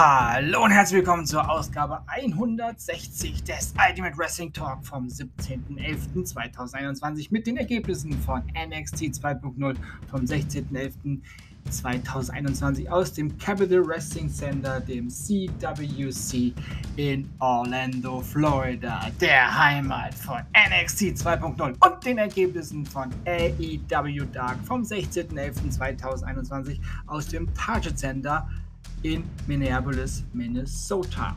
Hallo und herzlich willkommen zur Ausgabe 160 des Ultimate Wrestling Talk vom 17.11.2021 mit den Ergebnissen von NXT 2.0 vom 16.11.2021 aus dem Capital Wrestling Center, dem CWC in Orlando, Florida, der Heimat von NXT 2.0 und den Ergebnissen von AEW Dark vom 16.11.2021 aus dem Target Center in Minneapolis, Minnesota.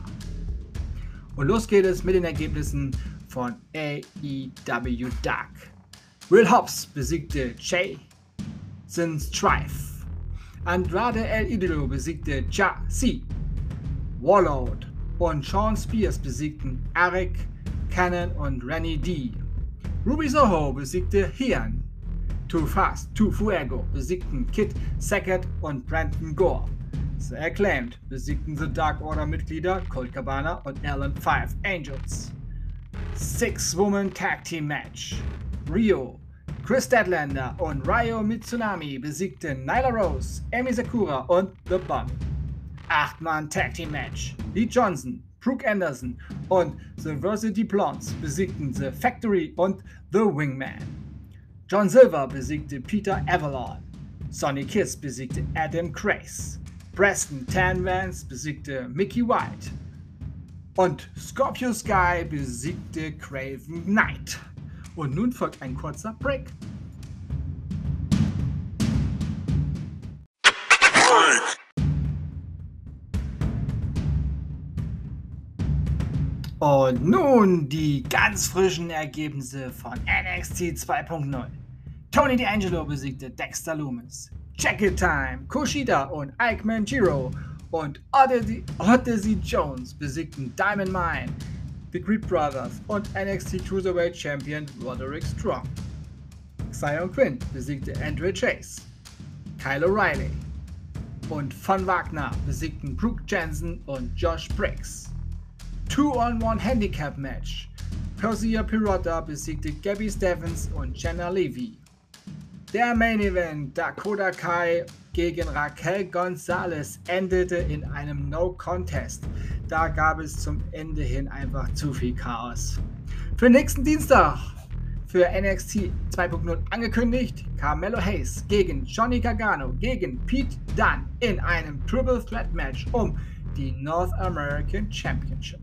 Und los geht es mit den Ergebnissen von AEW Dark. Will Hobbs besiegte Jason Strife. Andrade El Idolo besiegte Ja C. Warlord und Sean Spears besiegten Eric Cannon und Rennie D. Ruby Soho besiegte Hian. Too Fast, Too Fuego besiegten Kit Sackett und Brandon Gore. The Acclaimed besiegten The Dark Order-Mitglieder Colt Cabana und Alan Five Angels. Six-Woman Tag Team Match. Rio, Chris Deadlander und Ryo Mitsunami besiegten Nyla Rose, Amy Sakura und The Bun. Acht-Mann Tag Team Match. Lee Johnson, Brooke Anderson und The Varsity Blondes besiegten The Factory und The Wingman. John Silver besiegte Peter Avalon. Sonny Kiss besiegte Adam Crace. Preston Tan besiegte Mickey White. Und Scorpio Sky besiegte Craven Knight. Und nun folgt ein kurzer Break. Und nun die ganz frischen Ergebnisse von NXT 2.0. Tony D'Angelo besiegte Dexter Loomis. It Time, Kushida und Ike Manjiro und Odyssey Jones besiegten Diamond Mine, The Creed Brothers und NXT Cruiserweight Champion Roderick Strong. Zion Quinn besiegte Andrew Chase. Kyle O'Reilly und Von Wagner besiegten Brooke Jensen und Josh Briggs. Two-on-One Handicap Match. Persia Pirotta besiegte Gabby Stevens und Jenna Levy. Der Main Event Dakota Kai gegen Raquel Gonzalez endete in einem No Contest. Da gab es zum Ende hin einfach zu viel Chaos. Für nächsten Dienstag für NXT 2.0 angekündigt, Carmelo Hayes gegen Johnny Gargano gegen Pete Dunne in einem Triple Threat Match um die North American Championship.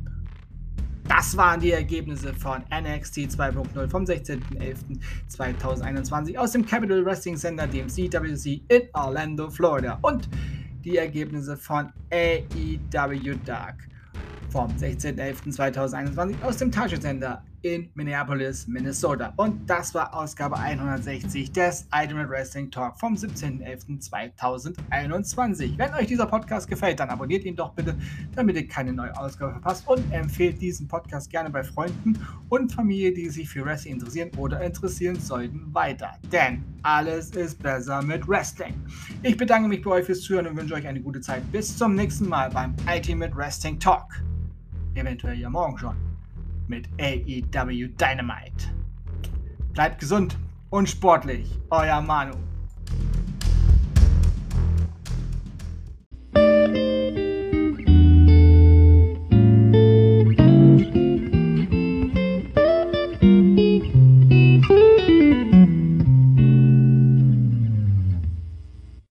Das waren die Ergebnisse von NXT 2.0 vom 16.11.2021 aus dem Capital Wrestling Center, dem CWC in Orlando, Florida. Und die Ergebnisse von AEW Dark vom 16.11.2021 aus dem Target Center in Minneapolis, Minnesota. Und das war Ausgabe 160 des Ultimate Wrestling Talk vom 17.11.2021. Wenn euch dieser Podcast gefällt, dann abonniert ihn doch bitte, damit ihr keine neue Ausgabe verpasst und empfehlt diesen Podcast gerne bei Freunden und Familie, die sich für Wrestling interessieren oder interessieren sollten, weiter. Denn alles ist besser mit Wrestling. Ich bedanke mich bei euch fürs Zuhören und wünsche euch eine gute Zeit. Bis zum nächsten Mal beim Ultimate Wrestling Talk. Eventuell ja morgen schon mit AEW Dynamite. Bleibt gesund und sportlich, euer Manu.